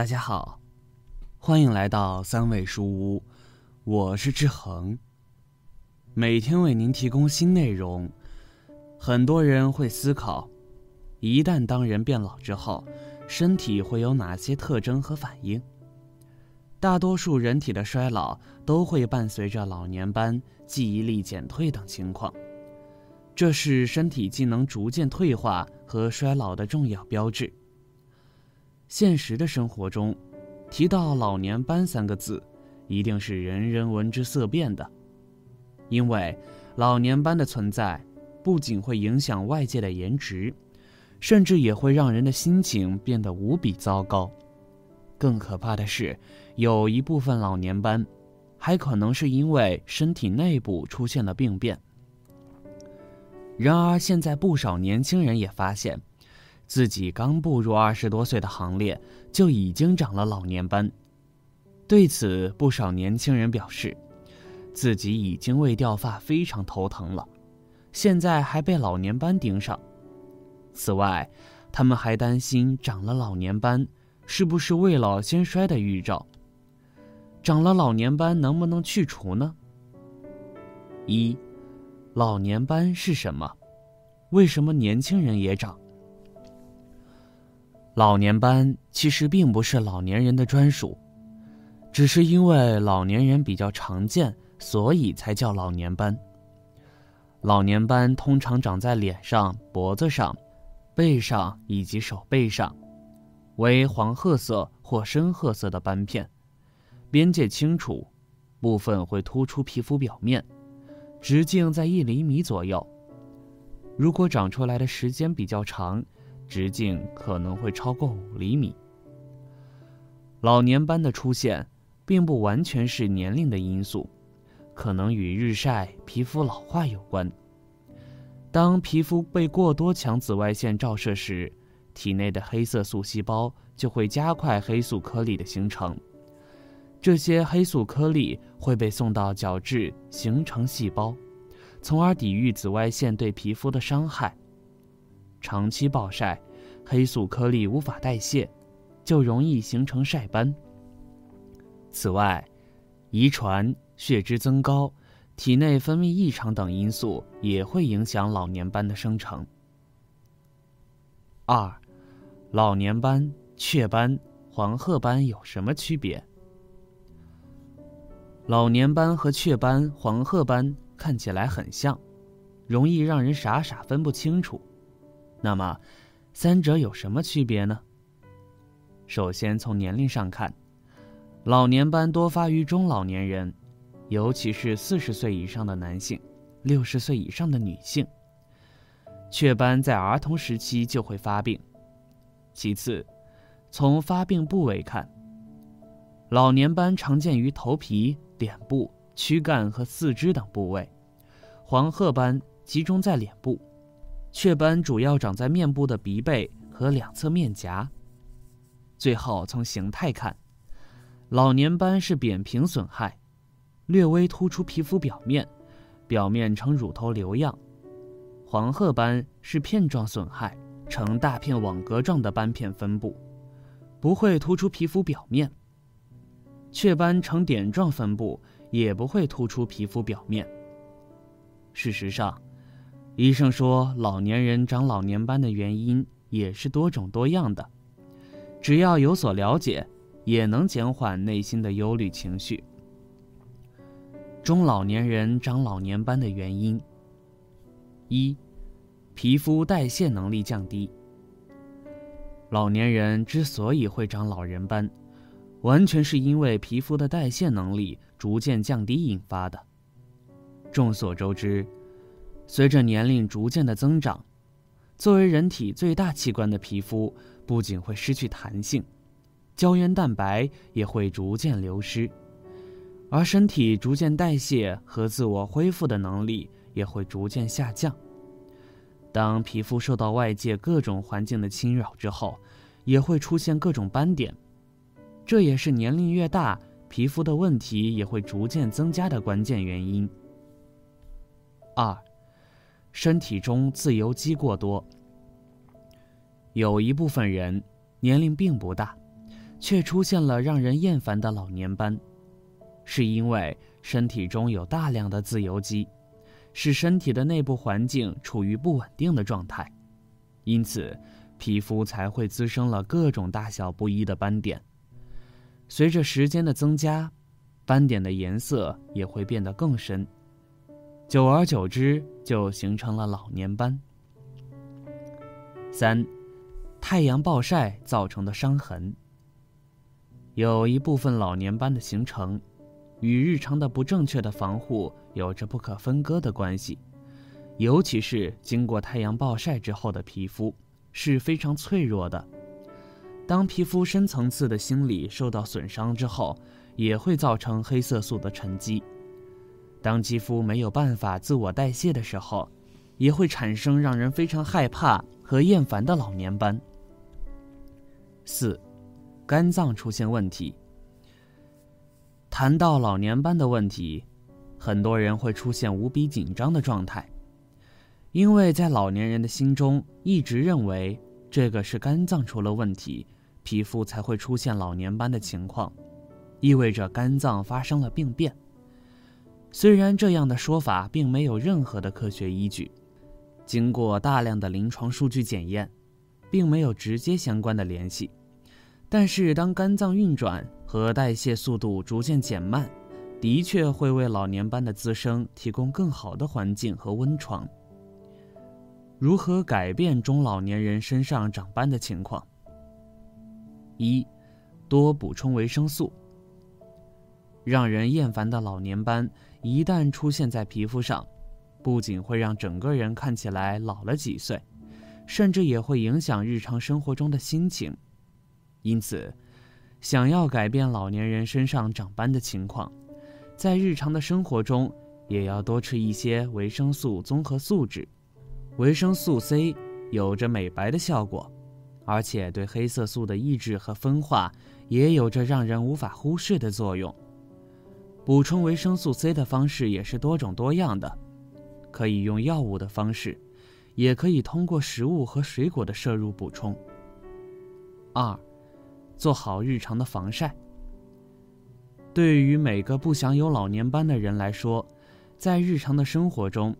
大家好，欢迎来到三味书屋，我是志恒。每天为您提供新内容。很多人会思考，一旦当人变老之后，身体会有哪些特征和反应？大多数人体的衰老都会伴随着老年斑、记忆力减退等情况，这是身体机能逐渐退化和衰老的重要标志。现实的生活中，提到“老年斑”三个字，一定是人人闻之色变的。因为老年斑的存在，不仅会影响外界的颜值，甚至也会让人的心情变得无比糟糕。更可怕的是，有一部分老年斑，还可能是因为身体内部出现了病变。然而，现在不少年轻人也发现。自己刚步入二十多岁的行列，就已经长了老年斑。对此，不少年轻人表示，自己已经为掉发非常头疼了，现在还被老年斑盯上。此外，他们还担心长了老年斑是不是未老先衰的预兆。长了老年斑能不能去除呢？一，老年斑是什么？为什么年轻人也长？老年斑其实并不是老年人的专属，只是因为老年人比较常见，所以才叫老年斑。老年斑通常长在脸上、脖子上、背上以及手背上，为黄褐色或深褐色的斑片，边界清楚，部分会突出皮肤表面，直径在一厘米左右。如果长出来的时间比较长。直径可能会超过五厘米。老年斑的出现，并不完全是年龄的因素，可能与日晒、皮肤老化有关。当皮肤被过多强紫外线照射时，体内的黑色素细胞就会加快黑素颗粒的形成，这些黑素颗粒会被送到角质形成细胞，从而抵御紫外线对皮肤的伤害。长期暴晒，黑素颗粒无法代谢，就容易形成晒斑。此外，遗传、血脂增高、体内分泌异常等因素也会影响老年斑的生成。二，老年斑、雀斑、黄褐斑有什么区别？老年斑和雀斑、黄褐斑看起来很像，容易让人傻傻分不清楚。那么，三者有什么区别呢？首先从年龄上看，老年斑多发于中老年人，尤其是四十岁以上的男性，六十岁以上的女性。雀斑在儿童时期就会发病。其次，从发病部位看，老年斑常见于头皮、脸部、躯干和四肢等部位，黄褐斑集中在脸部。雀斑主要长在面部的鼻背和两侧面颊。最后，从形态看，老年斑是扁平损害，略微突出皮肤表面，表面呈乳头瘤样；黄褐斑是片状损害，呈大片网格状的斑片分布，不会突出皮肤表面。雀斑呈点状分布，也不会突出皮肤表面。事实上。医生说，老年人长老年斑的原因也是多种多样的，只要有所了解，也能减缓内心的忧虑情绪。中老年人长老年斑的原因：一、皮肤代谢能力降低。老年人之所以会长老人斑，完全是因为皮肤的代谢能力逐渐降低引发的。众所周知。随着年龄逐渐的增长，作为人体最大器官的皮肤不仅会失去弹性，胶原蛋白也会逐渐流失，而身体逐渐代谢和自我恢复的能力也会逐渐下降。当皮肤受到外界各种环境的侵扰之后，也会出现各种斑点，这也是年龄越大，皮肤的问题也会逐渐增加的关键原因。二。身体中自由基过多，有一部分人年龄并不大，却出现了让人厌烦的老年斑，是因为身体中有大量的自由基，使身体的内部环境处于不稳定的状态，因此皮肤才会滋生了各种大小不一的斑点。随着时间的增加，斑点的颜色也会变得更深，久而久之就形成了老年斑。三，太阳暴晒造成的伤痕。有一部分老年斑的形成，与日常的不正确的防护有着不可分割的关系。尤其是经过太阳暴晒之后的皮肤是非常脆弱的。当皮肤深层次的心理受到损伤之后，也会造成黑色素的沉积。当肌肤没有办法自我代谢的时候，也会产生让人非常害怕和厌烦的老年斑。四。肝脏出现问题。谈到老年斑的问题，很多人会出现无比紧张的状态，因为在老年人的心中一直认为这个是肝脏出了问题，皮肤才会出现老年斑的情况，意味着肝脏发生了病变。虽然这样的说法并没有任何的科学依据，经过大量的临床数据检验，并没有直接相关的联系。但是，当肝脏运转和代谢速度逐渐减慢，的确会为老年斑的滋生提供更好的环境和温床。如何改变中老年人身上长斑的情况？一，多补充维生素。让人厌烦的老年斑一旦出现在皮肤上，不仅会让整个人看起来老了几岁，甚至也会影响日常生活中的心情。因此，想要改变老年人身上长斑的情况，在日常的生活中也要多吃一些维生素综合素质。维生素 C 有着美白的效果，而且对黑色素的抑制和分化也有着让人无法忽视的作用。补充维生素 C 的方式也是多种多样的，可以用药物的方式，也可以通过食物和水果的摄入补充。二。做好日常的防晒。对于每个不想有老年斑的人来说，在日常的生活中，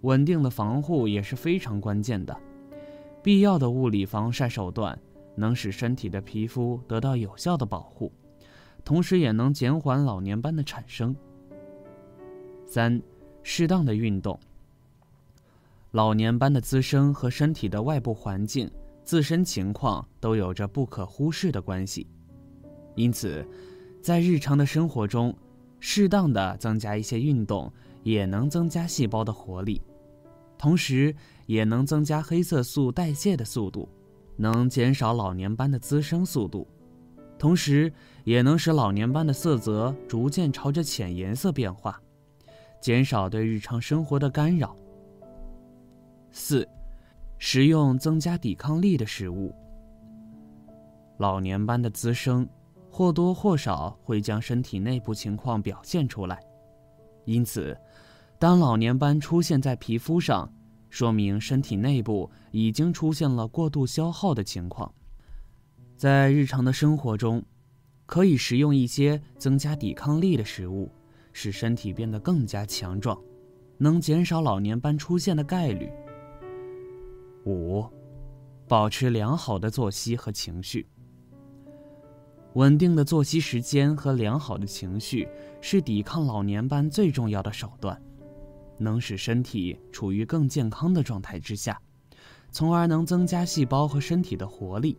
稳定的防护也是非常关键的。必要的物理防晒手段能使身体的皮肤得到有效的保护，同时也能减缓老年斑的产生。三，适当的运动。老年斑的滋生和身体的外部环境。自身情况都有着不可忽视的关系，因此，在日常的生活中，适当的增加一些运动，也能增加细胞的活力，同时也能增加黑色素代谢的速度，能减少老年斑的滋生速度，同时也能使老年斑的色泽逐渐朝着浅颜色变化，减少对日常生活的干扰。四。食用增加抵抗力的食物。老年斑的滋生或多或少会将身体内部情况表现出来，因此，当老年斑出现在皮肤上，说明身体内部已经出现了过度消耗的情况。在日常的生活中，可以食用一些增加抵抗力的食物，使身体变得更加强壮，能减少老年斑出现的概率。五，保持良好的作息和情绪。稳定的作息时间和良好的情绪是抵抗老年斑最重要的手段，能使身体处于更健康的状态之下，从而能增加细胞和身体的活力，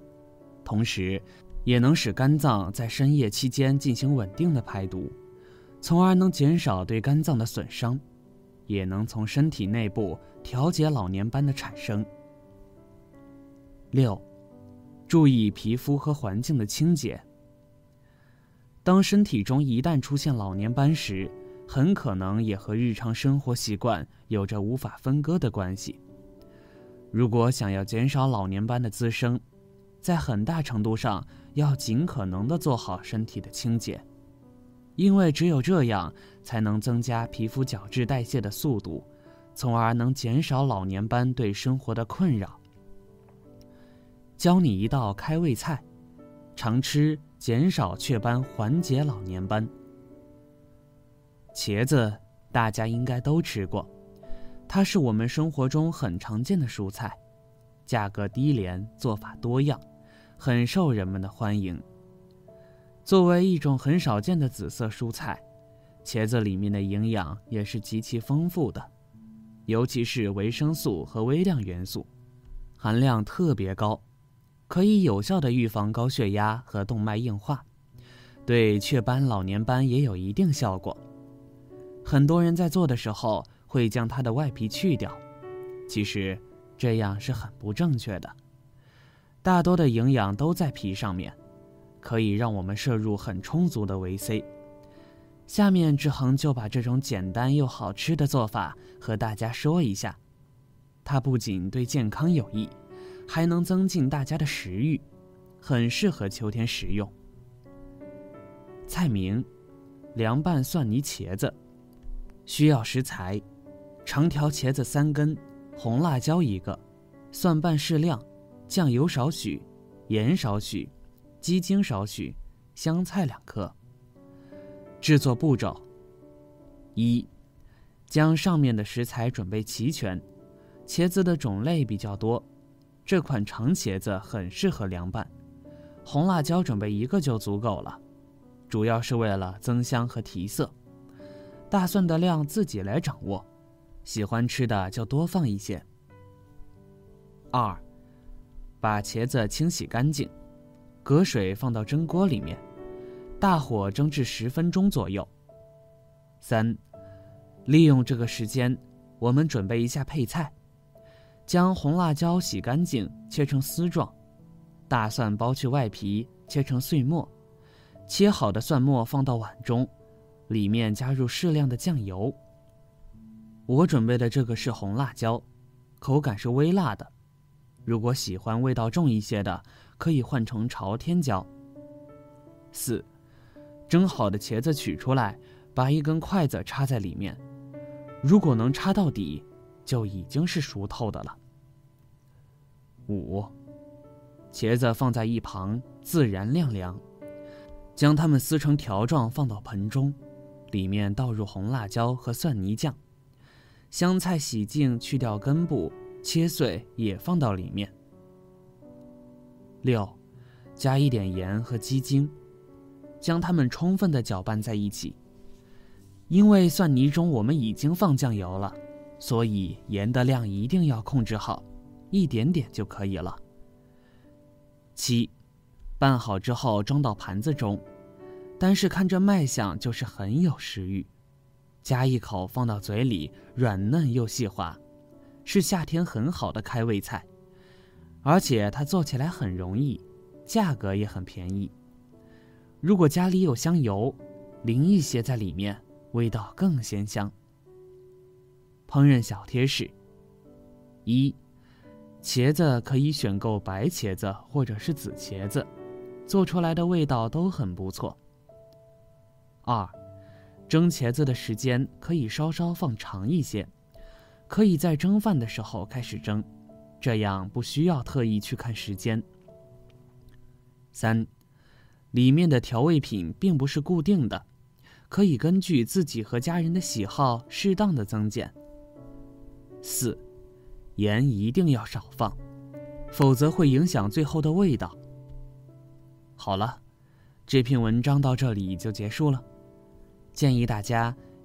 同时，也能使肝脏在深夜期间进行稳定的排毒，从而能减少对肝脏的损伤，也能从身体内部调节老年斑的产生。六，注意皮肤和环境的清洁。当身体中一旦出现老年斑时，很可能也和日常生活习惯有着无法分割的关系。如果想要减少老年斑的滋生，在很大程度上要尽可能的做好身体的清洁，因为只有这样才能增加皮肤角质代谢的速度，从而能减少老年斑对生活的困扰。教你一道开胃菜，常吃减少雀斑，缓解老年斑。茄子大家应该都吃过，它是我们生活中很常见的蔬菜，价格低廉，做法多样，很受人们的欢迎。作为一种很少见的紫色蔬菜，茄子里面的营养也是极其丰富的，尤其是维生素和微量元素，含量特别高，可以有效的预防高血压和动脉硬化，对雀斑、老年斑也有一定效果。很多人在做的时候会将它的外皮去掉，其实这样是很不正确的。大多的营养都在皮上面，可以让我们摄入很充足的维 C。下面志恒就把这种简单又好吃的做法和大家说一下。它不仅对健康有益，还能增进大家的食欲，很适合秋天食用。菜名：凉拌蒜泥茄子。需要食材：长条茄子三根，红辣椒一个，蒜瓣适量，酱油少许，盐少许，鸡精少许，香菜两颗。制作步骤：一、将上面的食材准备齐全。茄子的种类比较多，这款长茄子很适合凉拌。红辣椒准备一个就足够了，主要是为了增香和提色。大蒜的量自己来掌握，喜欢吃的就多放一些。二，把茄子清洗干净，隔水放到蒸锅里面，大火蒸至十分钟左右。三，利用这个时间，我们准备一下配菜，将红辣椒洗干净切成丝状，大蒜剥去外皮切成碎末，切好的蒜末放到碗中。里面加入适量的酱油。我准备的这个是红辣椒，口感是微辣的。如果喜欢味道重一些的，可以换成朝天椒。四，蒸好的茄子取出来，把一根筷子插在里面，如果能插到底，就已经是熟透的了。五，茄子放在一旁自然晾凉，将它们撕成条状放到盆中。里面倒入红辣椒和蒜泥酱，香菜洗净去掉根部，切碎也放到里面。六，加一点盐和鸡精，将它们充分的搅拌在一起。因为蒜泥中我们已经放酱油了，所以盐的量一定要控制好，一点点就可以了。七，拌好之后装到盘子中。单是看这卖相就是很有食欲，夹一口放到嘴里，软嫩又细滑，是夏天很好的开胃菜。而且它做起来很容易，价格也很便宜。如果家里有香油，淋一些在里面，味道更鲜香。烹饪小贴士：一，茄子可以选购白茄子或者是紫茄子，做出来的味道都很不错。二，蒸茄子的时间可以稍稍放长一些，可以在蒸饭的时候开始蒸，这样不需要特意去看时间。三，里面的调味品并不是固定的，可以根据自己和家人的喜好适当的增减。四，盐一定要少放，否则会影响最后的味道。好了，这篇文章到这里就结束了。建议大家